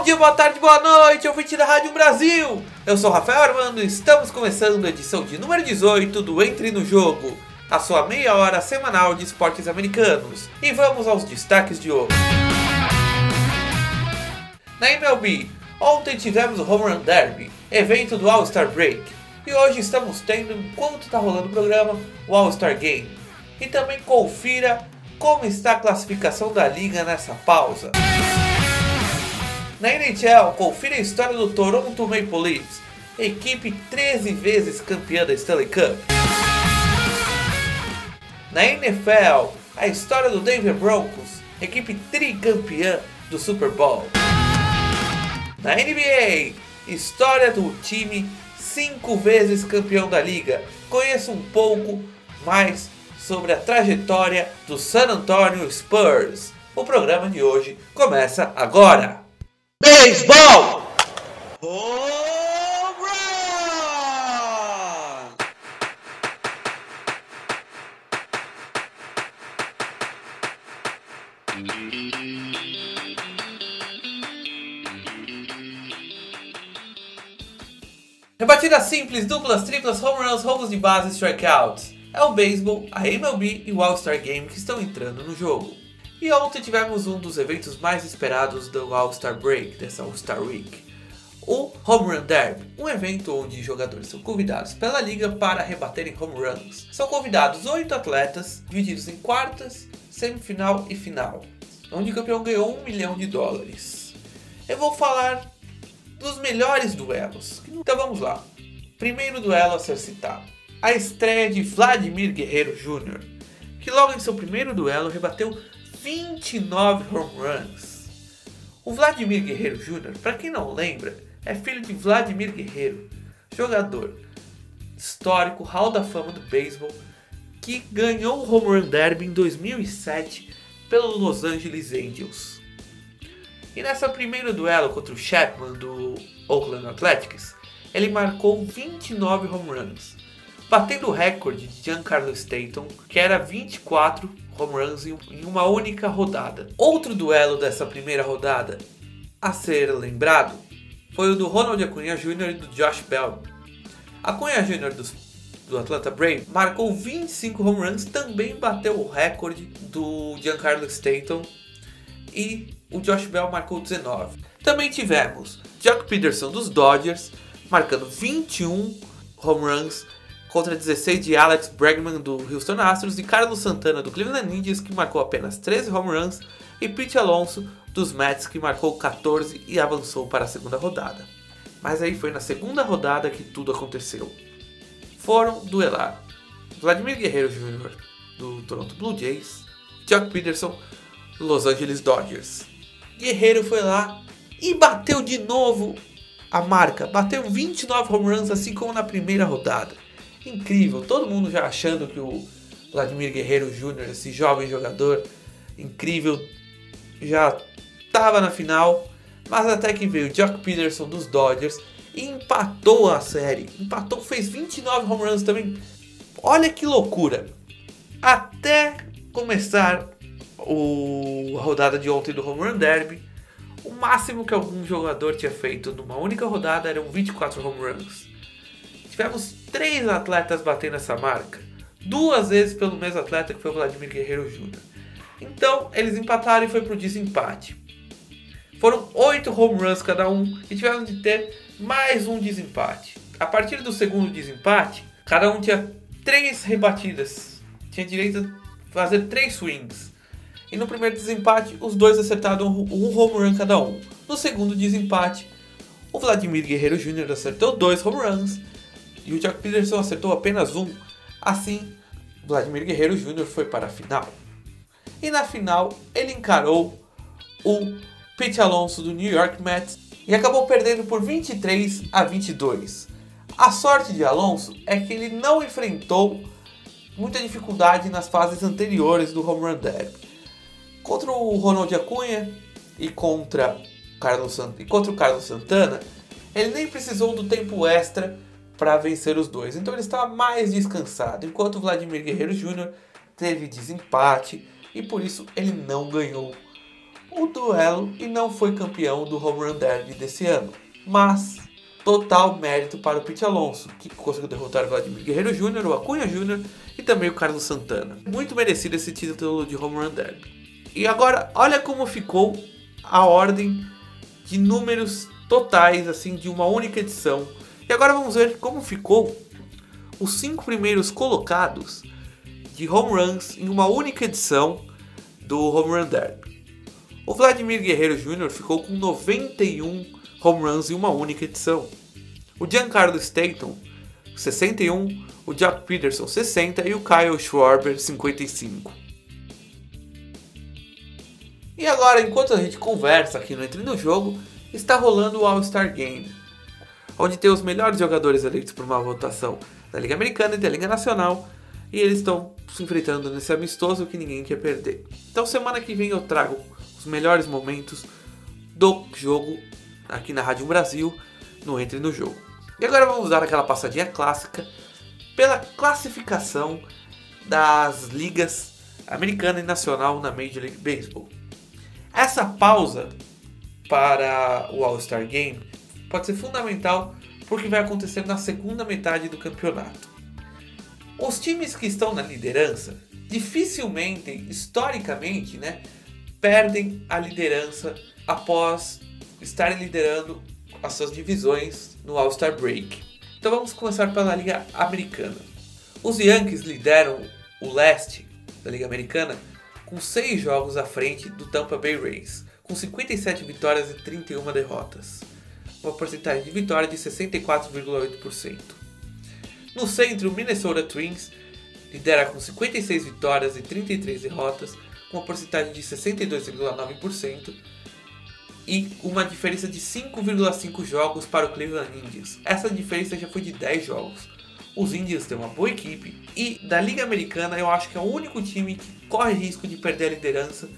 Bom dia, boa tarde, boa noite, ouvinte da Rádio Brasil! Eu sou Rafael Armando e estamos começando a edição de número 18 do Entre no Jogo, a sua meia hora semanal de esportes americanos. E vamos aos destaques de hoje. Na MLB, ontem tivemos o Home Run Derby, evento do All-Star Break, e hoje estamos tendo, enquanto está rolando o programa, o All-Star Game. E também confira como está a classificação da liga nessa pausa. Na NHL, confira a história do Toronto Maple Leafs, equipe 13 vezes campeã da Stanley Cup. Na NFL, a história do Denver Broncos, equipe tricampeã do Super Bowl. Na NBA, história do time cinco vezes campeão da liga. Conheça um pouco mais sobre a trajetória do San Antonio Spurs. O programa de hoje começa agora. Beisebol! Home run! Rebatidas simples, duplas, triplas, home runs, roubos de base, strikeouts. É o beisebol, a MLB e o All-Star Game que estão entrando no jogo. E ontem tivemos um dos eventos mais esperados do All-Star Break, dessa All-Star Week. O Home Run Derby, um evento onde jogadores são convidados pela liga para rebaterem home runs. São convidados oito atletas, divididos em quartas, semifinal e final, onde o campeão ganhou um milhão de dólares. Eu vou falar dos melhores duelos. Então vamos lá. Primeiro duelo a ser citado. A estreia de Vladimir Guerreiro Jr., que logo em seu primeiro duelo rebateu 29 home runs. O Vladimir Guerreiro Jr., para quem não lembra, é filho de Vladimir Guerreiro, jogador histórico, hall da fama do beisebol, que ganhou o Home Run Derby em 2007 pelo Los Angeles Angels. E nessa primeiro duelo contra o Chapman do Oakland Athletics, ele marcou 29 home runs, batendo o recorde de Giancarlo Stanton, que era 24 home runs em uma única rodada. Outro duelo dessa primeira rodada a ser lembrado foi o do Ronald Acuna Jr. e do Josh Bell. Acuna Jr. do, do Atlanta Braves marcou 25 home runs, também bateu o recorde do Giancarlo Stanton e o Josh Bell marcou 19. Também tivemos Jack Peterson dos Dodgers marcando 21 home runs contra 16 de Alex Bregman do Houston Astros e Carlos Santana do Cleveland Indians que marcou apenas 13 home runs e Pete Alonso dos Mets que marcou 14 e avançou para a segunda rodada. Mas aí foi na segunda rodada que tudo aconteceu. Foram duelar Vladimir Guerreiro Jr. do Toronto Blue Jays, Jack Peterson do Los Angeles Dodgers. Guerreiro foi lá e bateu de novo a marca, bateu 29 home runs assim como na primeira rodada incrível. Todo mundo já achando que o Vladimir Guerreiro Jr., esse jovem jogador incrível, já estava na final. Mas até que veio o Jock Peterson dos Dodgers e empatou a série. Empatou, fez 29 home runs também. Olha que loucura. Até começar o, a rodada de ontem do Home Run Derby, o máximo que algum jogador tinha feito numa única rodada eram 24 home runs. Tivemos três atletas batendo essa marca. Duas vezes pelo mesmo atleta que foi o Vladimir Guerreiro Jr. Então eles empataram e foi pro desempate. Foram oito home runs cada um e tiveram de ter mais um desempate. A partir do segundo desempate, cada um tinha três rebatidas. Tinha direito a fazer três swings. E no primeiro desempate, os dois acertaram um home run cada um. No segundo desempate, o Vladimir Guerreiro Jr. acertou dois home runs e o Jack Peterson acertou apenas um. Assim, Vladimir Guerreiro Jr. foi para a final. E na final, ele encarou o Pete Alonso do New York Mets e acabou perdendo por 23 a 22. A sorte de Alonso é que ele não enfrentou muita dificuldade nas fases anteriores do Home Run Derby. Contra o Ronald Acunha e contra, Carlos e contra o Carlos Santana, ele nem precisou do tempo extra para vencer os dois. Então ele estava mais descansado, enquanto Vladimir Guerreiro Jr. teve desempate e por isso ele não ganhou o duelo e não foi campeão do Home Run Derby desse ano. Mas total mérito para o Pete Alonso, que conseguiu derrotar o Vladimir Guerreiro Jr., o Acunha Jr. e também o Carlos Santana. Muito merecido esse título de Home Run Derby. E agora, olha como ficou a ordem de números totais assim de uma única edição. E agora vamos ver como ficou os cinco primeiros colocados de home runs em uma única edição do Home Run Derby. O Vladimir Guerreiro Jr. ficou com 91 home runs em uma única edição. O Giancarlo Stanton, 61, o Jack Peterson, 60 e o Kyle Schwarber, 55. E agora, enquanto a gente conversa aqui no Entre no Jogo, está rolando o All-Star Game, onde tem os melhores jogadores eleitos por uma votação da Liga Americana e da Liga Nacional, e eles estão se enfrentando nesse amistoso que ninguém quer perder. Então, semana que vem eu trago os melhores momentos do jogo aqui na Rádio Brasil, no Entre no Jogo. E agora vamos dar aquela passadinha clássica pela classificação das ligas americana e nacional na Major League Baseball. Essa pausa para o All-Star Game pode ser fundamental porque vai acontecer na segunda metade do campeonato. Os times que estão na liderança dificilmente, historicamente, né, perdem a liderança após estarem liderando as suas divisões no All-Star Break. Então vamos começar pela Liga Americana. Os Yankees lideram o leste da Liga Americana com 6 jogos à frente do Tampa Bay Rays, com 57 vitórias e 31 derrotas, uma porcentagem de vitória de 64,8%. No centro, o Minnesota Twins lidera com 56 vitórias e 33 derrotas, com uma porcentagem de 62,9% e uma diferença de 5,5 jogos para o Cleveland Indians. Essa diferença já foi de 10 jogos. Os Indians têm uma boa equipe e da Liga Americana eu acho que é o único time que corre risco de perder a liderança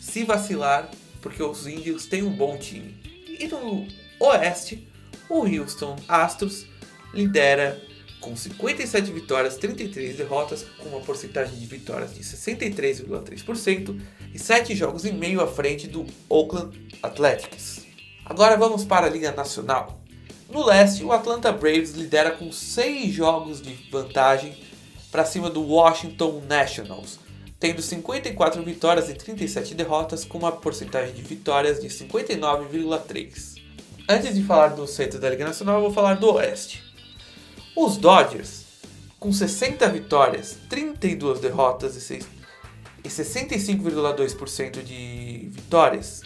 se vacilar, porque os Indians têm um bom time. E no Oeste, o Houston Astros lidera com 57 vitórias, 33 derrotas, com uma porcentagem de vitórias de 63,3% e 7 jogos e meio à frente do Oakland Athletics. Agora vamos para a Liga Nacional. No leste, o Atlanta Braves lidera com 6 jogos de vantagem para cima do Washington Nationals, tendo 54 vitórias e 37 derrotas, com uma porcentagem de vitórias de 59,3%. Antes de falar do centro da Liga Nacional, eu vou falar do Oeste. Os Dodgers, com 60 vitórias, 32 derrotas e 65,2% de vitórias,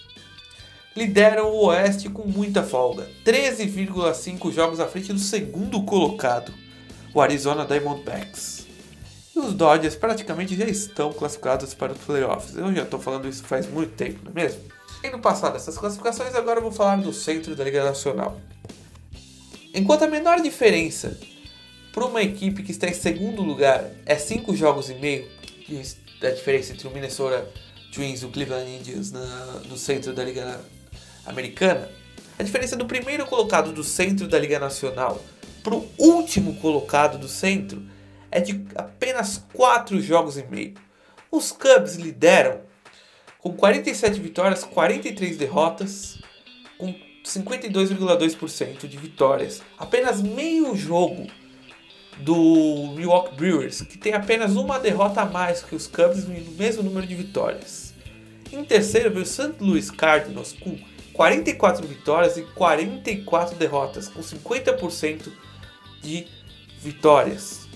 lideram o Oeste com muita folga, 13,5 jogos à frente do segundo colocado, o Arizona Diamondbacks. E os Dodgers praticamente já estão classificados para os playoffs. Eu já estou falando isso faz muito tempo, não é mesmo? Indo passar dessas classificações, agora vou falar do centro da Liga Nacional. Enquanto a menor diferença para uma equipe que está em segundo lugar, é 5 jogos e meio, que é a diferença entre o Minnesota Twins e o Cleveland Indians na, no centro da Liga Americana. A diferença do primeiro colocado do centro da Liga Nacional para o último colocado do centro é de apenas 4 jogos e meio. Os Cubs lideram com 47 vitórias, 43 derrotas, com 52,2% de vitórias. Apenas meio jogo do Milwaukee Brewers, que tem apenas uma derrota a mais que os Cubs no mesmo número de vitórias. Em terceiro veio o St. Louis Cardinals com 44 vitórias e 44 derrotas, com 50% de vitórias.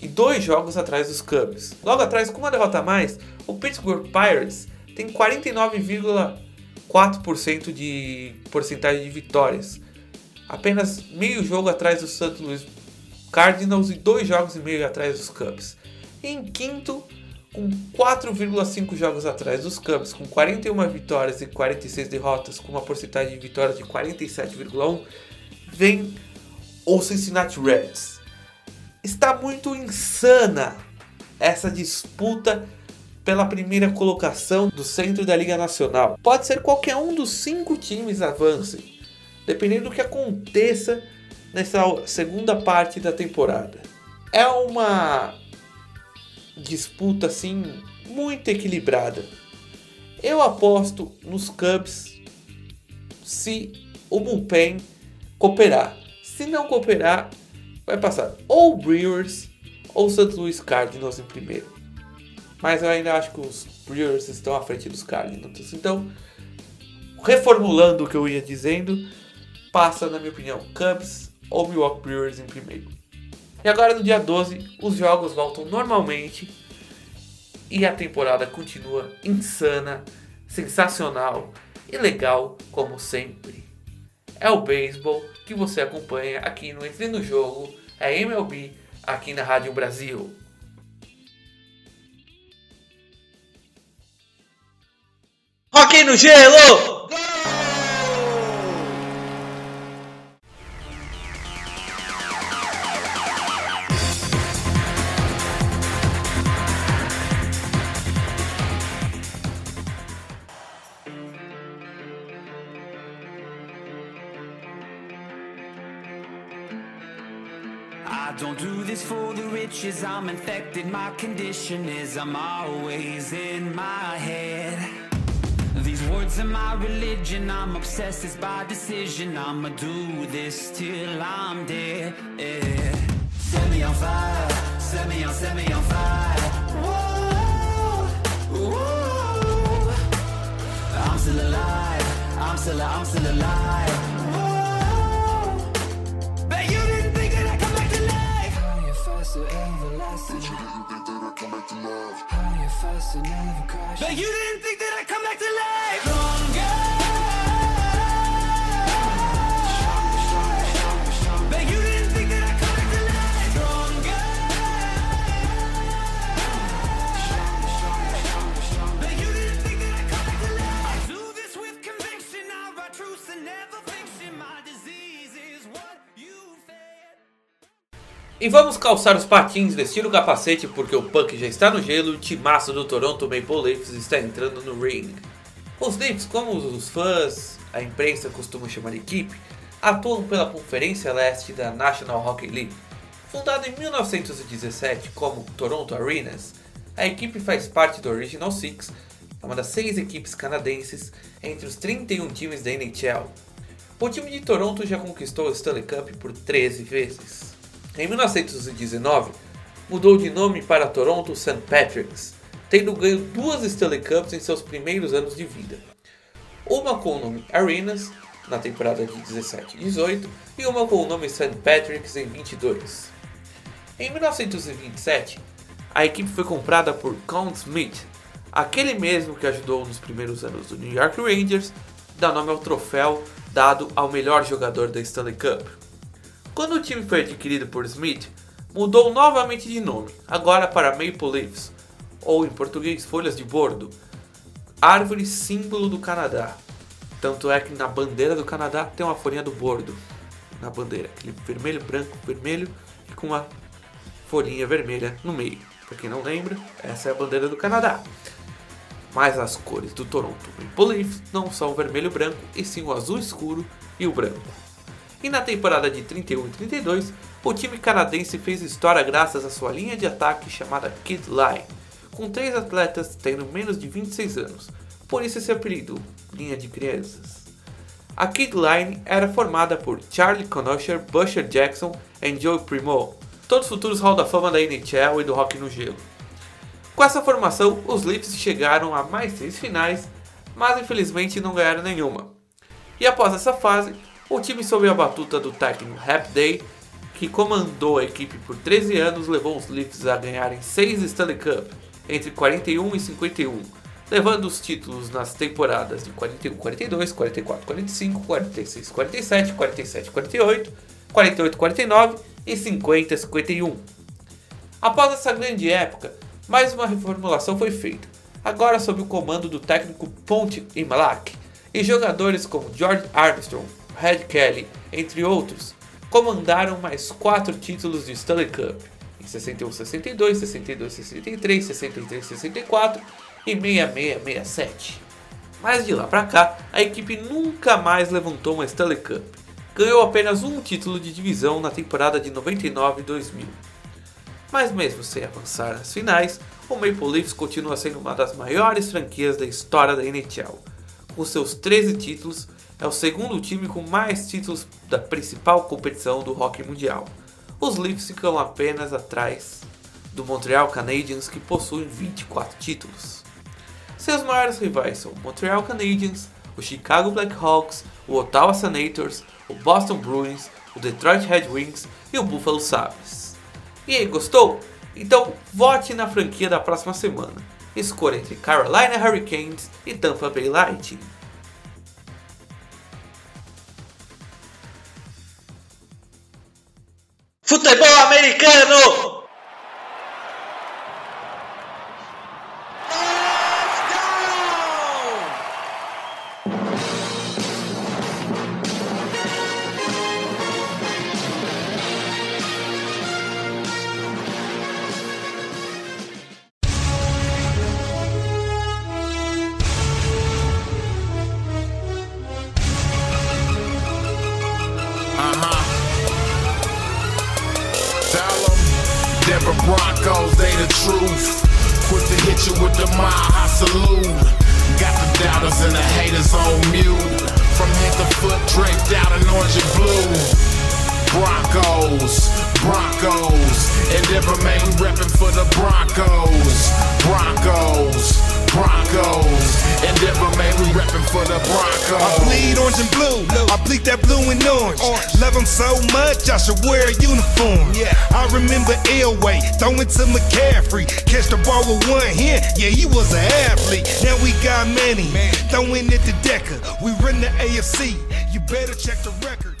E dois jogos atrás dos Cubs. Logo atrás, com uma derrota a mais, o Pittsburgh Pirates tem 49,4% de porcentagem de vitórias. Apenas meio jogo atrás do St. Louis Cardinals e dois jogos e meio atrás dos Cubs. Em quinto, com 4,5 jogos atrás dos Cubs, com 41 vitórias e 46 derrotas, com uma porcentagem de vitórias de 47,1, vem o Cincinnati Reds. Está muito insana essa disputa pela primeira colocação do centro da Liga Nacional. Pode ser qualquer um dos cinco times avancem, dependendo do que aconteça nessa segunda parte da temporada. É uma disputa assim muito equilibrada. Eu aposto nos Cubs se o bullpen cooperar. Se não cooperar, vai passar ou Brewers ou St. Louis Cardinals em primeiro. Mas eu ainda acho que os Brewers estão à frente dos Cardinals. Então, reformulando o que eu ia dizendo, passa, na minha opinião, Cubs ou Milwaukee Brewers em primeiro. E agora no dia 12, os jogos voltam normalmente e a temporada continua insana, sensacional e legal como sempre. É o beisebol que você acompanha aqui no Entre no Jogo, é MLB aqui na Rádio Brasil. Rock no gelo! I don't do this for the riches, I'm infected. My condition is I'm always in my head. These words are my religion, I'm obsessed, it's by decision. I'ma do this till I'm dead. yeah. Set me on fire, set me on, set me on fire. Whoa, whoa. I'm still alive, I'm still, I'm still alive. Whoa. Bet you didn't think that I'd come back to life. Higher, faster, everlasting. You didn't think that I'd come back to life. Higher, faster, never crash. Bet you didn't think that I'd come back to life. Stronger. E vamos calçar os patins, vestir o capacete porque o Puck já está no gelo e o timaço do Toronto Maple Leafs está entrando no ring. Os Leafs, como os fãs, a imprensa costuma chamar de equipe, atuam pela Conferência Leste da National Hockey League. Fundada em 1917 como Toronto Arenas, a equipe faz parte do Original Six, uma das seis equipes canadenses entre os 31 times da NHL. O time de Toronto já conquistou o Stanley Cup por 13 vezes. Em 1919, mudou de nome para Toronto St. Patrick's, tendo ganho duas Stanley Cups em seus primeiros anos de vida. Uma com o nome Arenas, na temporada de 17 e 18, e uma com o nome St. Patrick's em 22. Em 1927, a equipe foi comprada por Count Smith, aquele mesmo que ajudou nos primeiros anos do New York Rangers, dá nome ao troféu dado ao melhor jogador da Stanley Cup. Quando o time foi adquirido por Smith, mudou novamente de nome, agora para Maple Leafs, ou em português Folhas de Bordo, árvore símbolo do Canadá. Tanto é que na bandeira do Canadá tem uma folhinha do bordo na bandeira, aquele vermelho, branco, vermelho e com uma folhinha vermelha no meio. Para quem não lembra, essa é a bandeira do Canadá. Mas as cores do Toronto Maple Leafs não são o vermelho e branco, e sim o azul escuro e o branco. E na temporada de 31 e 32, o time canadense fez história graças à sua linha de ataque chamada Kid Line, com três atletas tendo menos de 26 anos, por isso esse apelido, linha de crianças. A Kid Line era formada por Charlie Conosher, Busher Jackson e Joe Primo, todos futuros Hall da Fama da NHL e do Hockey no Gelo. Com essa formação, os Leafs chegaram a mais seis finais, mas infelizmente não ganharam nenhuma. E após essa fase, o time sob a batuta do técnico Hap Day, que comandou a equipe por 13 anos, levou os Leafs a ganharem 6 Stanley Cup entre 41 e 51, levando os títulos nas temporadas de 41, 42, 44, 45, 46, 47, 47, 48, 48, 49 e 50, 51. Após essa grande época, mais uma reformulação foi feita, agora sob o comando do técnico Ponte Imalak, e jogadores como George Armstrong, Red Kelly, entre outros, comandaram mais quatro títulos de Stanley Cup, em 61, 62, 62, 63, 63, 64 e 66, 67. Mas de lá pra cá, a equipe nunca mais levantou uma Stanley Cup. Ganhou apenas um título de divisão na temporada de 99 e 2000. Mas mesmo sem avançar nas finais, o Maple Leafs continua sendo uma das maiores franquias da história da NHL. Com seus 13 títulos, é o segundo time com mais títulos da principal competição do hockey mundial. Os Leafs ficam apenas atrás do Montreal Canadiens, que possuem 24 títulos. Seus maiores rivais são o Montreal Canadiens, o Chicago Blackhawks, o Ottawa Senators, o Boston Bruins, o Detroit Red Wings e o Buffalo Sabres. E aí, gostou? Então vote na franquia da próxima semana. Escolha entre Carolina Hurricanes e Tampa Bay Lightning. Futebol americano! Truth. Quick to hit you with the mile high salute. Got the doubters and the haters on mute. From head to foot, draped out in orange and blue. Broncos, Broncos, and Denver man, we reppin' for the Broncos. Broncos, Broncos, and Denver man, we reppin' for the Broncos. I bleed orange and blue. I bleed that blue and orange. Love them so much, I should wear a uniform. Yeah. I remember Elway throwing to McCaffrey. Catch the ball with one hand. Yeah, he was an athlete. Now we got Manny throwing it to Decker. We run the AFC. You better check the record.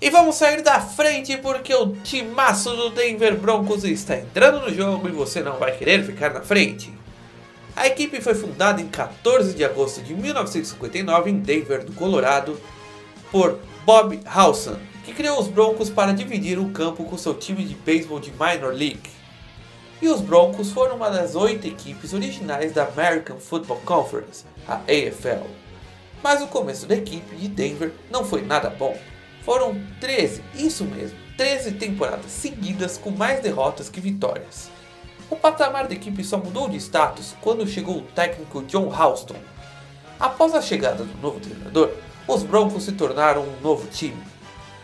E vamos sair da frente porque o timaço do Denver Broncos está entrando no jogo e você não vai querer ficar na frente. A equipe foi fundada em 14 de agosto de 1959 em Denver, do Colorado, por Bob Howson, que criou os Broncos para dividir o campo com seu time de beisebol de Minor League. E os Broncos foram uma das oito equipes originais da American Football Conference, a AFL. Mas o começo da equipe de Denver não foi nada bom. Foram 13, isso mesmo, 13 temporadas seguidas com mais derrotas que vitórias. O patamar da equipe só mudou de status quando chegou o técnico John Houston. Após a chegada do novo treinador, os Broncos se tornaram um novo time.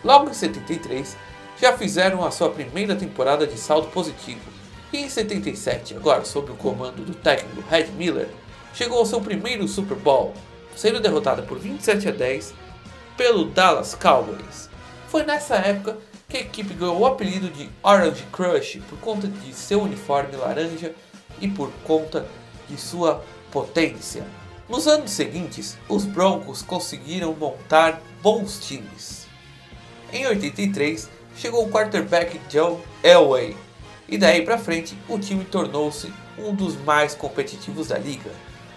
Logo em 73, já fizeram a sua primeira temporada de saldo positivo, e em 77, agora sob o comando do técnico Red Miller, chegou ao seu primeiro Super Bowl, sendo derrotada por 27 a 10 pelo Dallas Cowboys. Foi nessa época que a equipe ganhou o apelido de Orange Crush por conta de seu uniforme laranja e por conta de sua potência. Nos anos seguintes, os Broncos conseguiram montar bons times. Em 83, chegou o quarterback Joe Elway, e daí para frente o time tornou-se um dos mais competitivos da liga,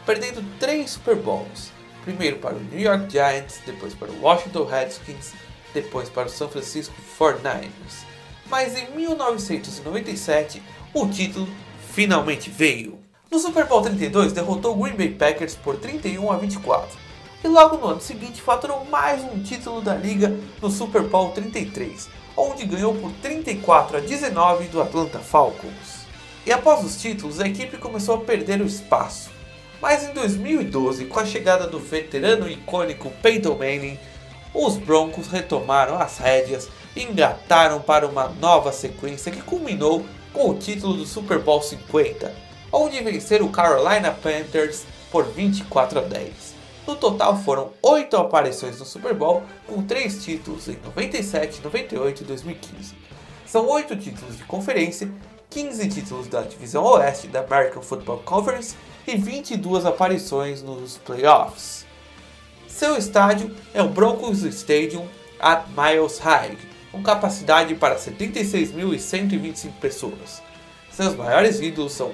perdendo três Super Bowls, primeiro para o New York Giants, depois para o Washington Redskins, depois para o San Francisco 49ers. Mas em 1997, o título finalmente veio. No Super Bowl 32, derrotou o Green Bay Packers por 31 a 24. E logo no ano seguinte faturou mais um título da liga no Super Bowl 33, onde ganhou por 34 a 19 do Atlanta Falcons. E após os títulos, a equipe começou a perder o espaço. Mas em 2012, com a chegada do veterano icônico Peyton Manning, os Broncos retomaram as rédeas e engataram para uma nova sequência que culminou com o título do Super Bowl 50, onde venceram o Carolina Panthers por 24 a 10. No total foram 8 aparições no Super Bowl, com 3 títulos em 97, 98 e 2015. São 8 títulos de conferência, 15 títulos da divisão oeste da American Football Conference e 22 aparições nos playoffs. Seu estádio é o Broncos Stadium at Miles High, com capacidade para 76.125 pessoas. Seus maiores ídolos são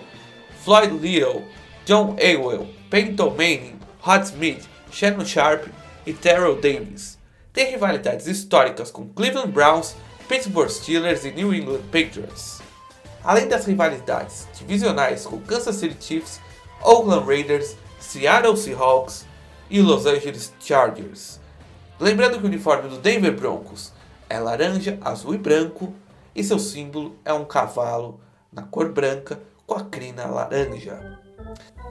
Floyd Little, John Elway, Peyton Manning, Hot Smith, Shannon Sharp e Terrell Davis. Tem rivalidades históricas com Cleveland Browns, Pittsburgh Steelers e New England Patriots. Além das rivalidades divisionais com Kansas City Chiefs, Oakland Raiders, Seattle Seahawks e Los Angeles Chargers. Lembrando que o uniforme do Denver Broncos é laranja, azul e branco e seu símbolo é um cavalo na cor branca com a crina laranja.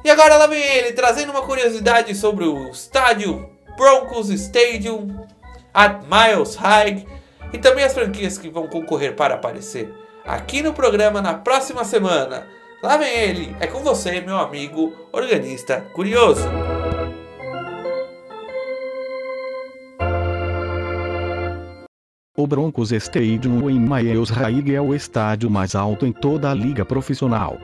E agora lá vem ele, trazendo uma curiosidade sobre o estádio Broncos Stadium at Miles High e também as franquias que vão concorrer para aparecer aqui no programa na próxima semana. Lá vem ele, é com você, meu amigo organista curioso. O Broncos Stadium em Miles High é o estádio mais alto em toda a liga profissional.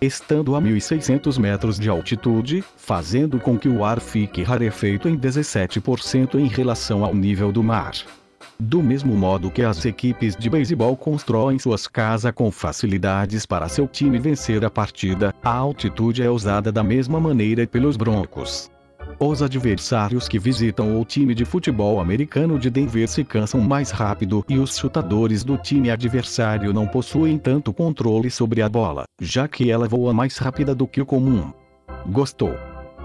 Estando a 1.600 metros de altitude, fazendo com que o ar fique rarefeito em 17% em relação ao nível do mar. Do mesmo modo que as equipes de beisebol constroem suas casas com facilidades para seu time vencer a partida, a altitude é usada da mesma maneira pelos Broncos. Os adversários que visitam o time de futebol americano de Denver se cansam mais rápido e os chutadores do time adversário não possuem tanto controle sobre a bola, já que ela voa mais rápida do que o comum. Gostou?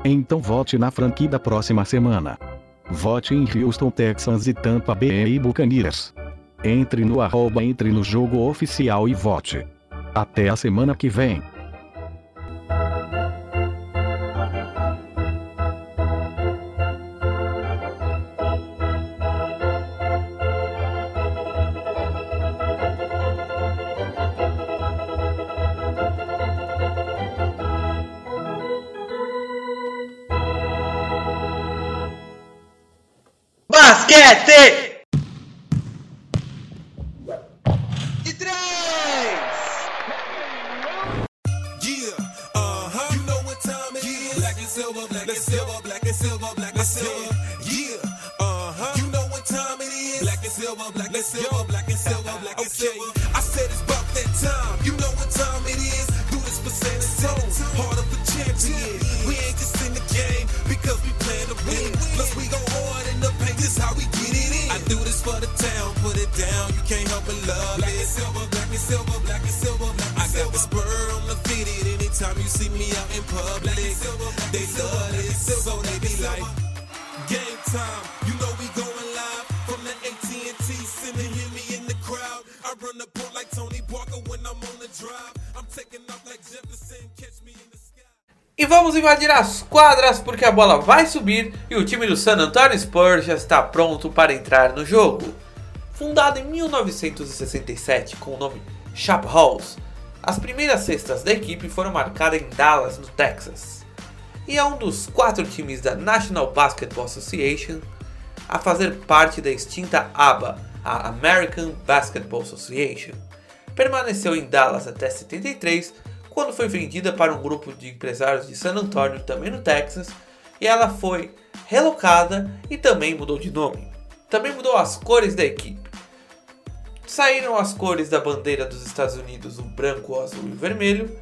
Então vote na franquia da próxima semana. Vote em Houston Texans e Tampa Bay Buccaneers. Entre no arroba entre no jogo oficial e vote. Até a semana que vem. Silver, black and silver, black and silver, black and silver. I said it's about that time. You know what time it is. Do this for San Antonio, heart of a champion. We ain't just in the game because we plan to win. Plus we go hard in the paint. This how we get it in. I do this for the town. Put it down. You can't help but love black it. And silver, black and silver, black and silver, black and I got the spur on the fitted anytime you see me out in public. They love it, so they be like, game time. You know we going run the like Tony Parker when I'm on the drive. I'm taking off like Jefferson. Catch me in the sky. E vamos invadir as quadras porque a bola vai subir e o time do San Antonio Spurs já está pronto para entrar no jogo. Fundado em 1967 com o nome Shop as primeiras cestas da equipe foram marcadas em Dallas, no Texas. E é um dos quatro times da National Basketball Association a fazer parte da extinta ABA, a American Basketball Association. Permaneceu em Dallas até 73, quando foi vendida para um grupo de empresários de San Antonio, também no Texas, e ela foi relocada e também mudou de nome. Também mudou as cores da equipe. Saíram as cores da bandeira dos Estados Unidos, o branco, o azul e o vermelho,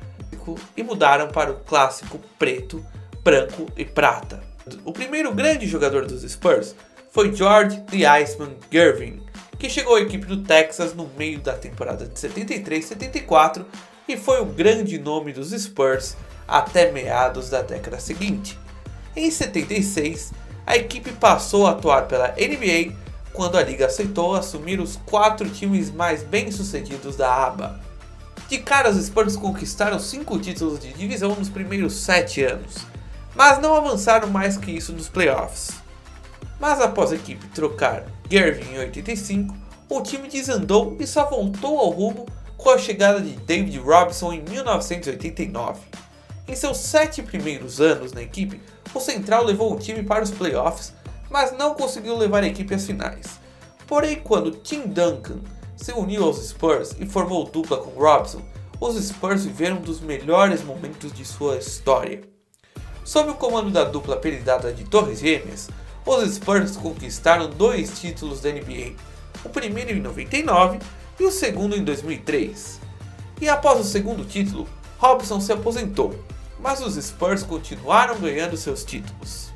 e mudaram para o clássico preto, branco e prata. O primeiro grande jogador dos Spurs foi George The Iceman Gervin, que chegou à equipe do Texas no meio da temporada de 73-74 e foi o grande nome dos Spurs até meados da década seguinte. Em 76, a equipe passou a atuar pela NBA quando a liga aceitou assumir os quatro times mais bem-sucedidos da ABA. De cara, os Spurs conquistaram cinco títulos de divisão nos primeiros sete anos, mas não avançaram mais que isso nos playoffs. Mas após a equipe trocar Gervin em 85, o time desandou e só voltou ao rumo com a chegada de David Robinson em 1989. Em seus sete primeiros anos na equipe, o Central levou o time para os playoffs, mas não conseguiu levar a equipe às finais. Porém, quando Tim Duncan se uniu aos Spurs e formou dupla com Robson, os Spurs viveram um dos melhores momentos de sua história. Sob o comando da dupla apelidada de Torres Gêmeas, os Spurs conquistaram dois títulos da NBA, o primeiro em 99 e o segundo em 2003. E após o segundo título, Robson se aposentou, mas os Spurs continuaram ganhando seus títulos.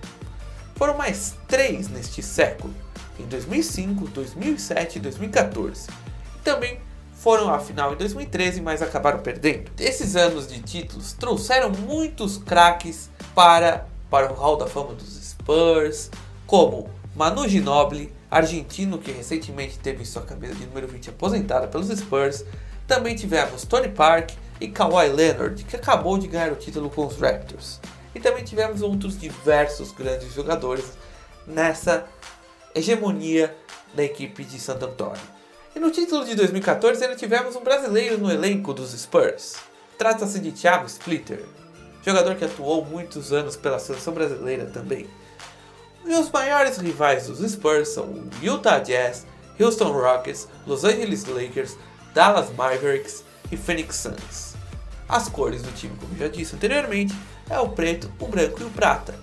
Foram mais três neste século, em 2005, 2007 e 2014. E também foram à final em 2013, mas acabaram perdendo. Esses anos de títulos trouxeram muitos craques para, para o Hall da Fama dos Spurs, como Manu Ginobili, argentino que recentemente teve sua camisa de número 20 aposentada pelos Spurs. Também tivemos Tony Park, e Kawhi Leonard, que acabou de ganhar o título com os Raptors. E também tivemos outros diversos grandes jogadores nessa hegemonia da equipe de Santo Antônio. E no título de 2014 ainda tivemos um brasileiro no elenco dos Spurs. Trata-se de Thiago Splitter, jogador que atuou muitos anos pela seleção brasileira também. E os maiores rivais dos Spurs são o Utah Jazz, Houston Rockets, Los Angeles Lakers, Dallas Mavericks e Phoenix Suns. As cores do time, como já disse anteriormente, é o preto, o branco e o prata.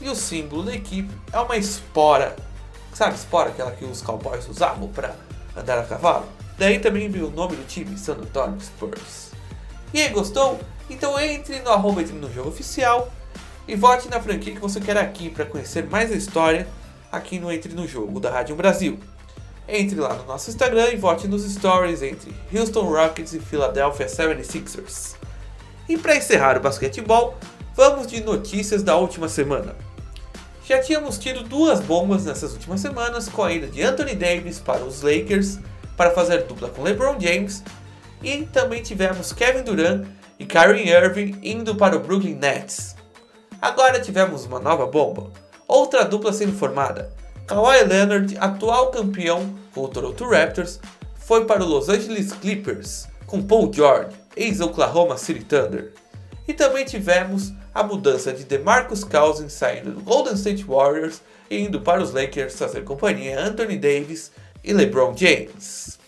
E o símbolo da equipe é uma espora. Sabe espora, aquela que os cowboys usavam para andar a cavalo? Daí também veio o nome do time, San Antonio Spurs. E aí, gostou? Então entre no arroba no jogo oficial e vote na franquia que você quer aqui para conhecer mais a história aqui no Entre no Jogo da Rádio Brasil. Entre lá no nosso Instagram e vote nos stories entre Houston Rockets e Philadelphia 76ers. E para encerrar o basquetebol, vamos de notícias da última semana. Já tínhamos tido duas bombas nessas últimas semanas com a ida de Anthony Davis para os Lakers para fazer dupla com LeBron James e também tivemos Kevin Durant e Kyrie Irving indo para o Brooklyn Nets. Agora tivemos uma nova bomba, outra dupla sendo formada. Kawhi Leonard, atual campeão com o Toronto Raptors, foi para o Los Angeles Clippers com Paul George, ex-Oklahoma City Thunder. E também tivemos a mudança de DeMarcus Cousins saindo do Golden State Warriors e indo para os Lakers fazer companhia a Anthony Davis e LeBron James.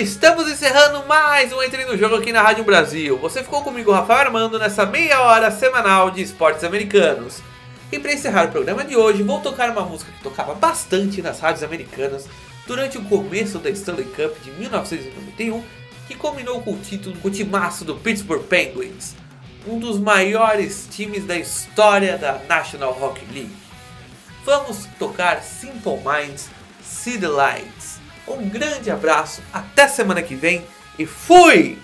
Estamos encerrando mais um Entre no Jogo aqui na Rádio Brasil. Você ficou comigo, Rafael Armando, nessa meia hora semanal de esportes americanos. E para encerrar o programa de hoje, vou tocar uma música que tocava bastante nas rádios americanas durante o começo da Stanley Cup de 1991, que combinou com o título com timaço do Pittsburgh Penguins, um dos maiores times da história da National Hockey League. Vamos tocar Simple Minds, See the Lights. Um grande abraço, até semana que vem e fui!